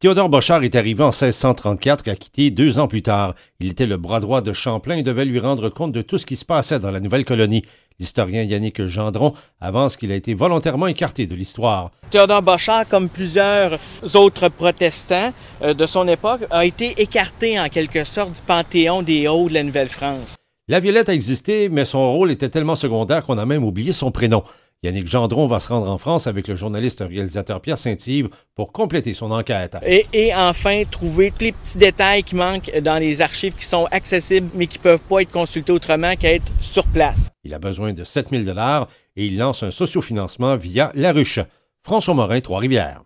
Théodore Bochard est arrivé en 1634 et a quitté deux ans plus tard. Il était le bras droit de Champlain et devait lui rendre compte de tout ce qui se passait dans la nouvelle colonie. L'historien Yannick Gendron avance qu'il a été volontairement écarté de l'histoire. Théodore Bochard, comme plusieurs autres protestants euh, de son époque, a été écarté en quelque sorte du panthéon des Hauts de la Nouvelle-France. La Violette a existé, mais son rôle était tellement secondaire qu'on a même oublié son prénom. Yannick Gendron va se rendre en France avec le journaliste réalisateur Pierre Saint-Yves pour compléter son enquête. Et, enfin, trouver tous les petits détails qui manquent dans les archives qui sont accessibles mais qui ne peuvent pas être consultés autrement qu'être sur place. Il a besoin de 7000 dollars et il lance un sociofinancement via La Ruche. François Morin, Trois-Rivières.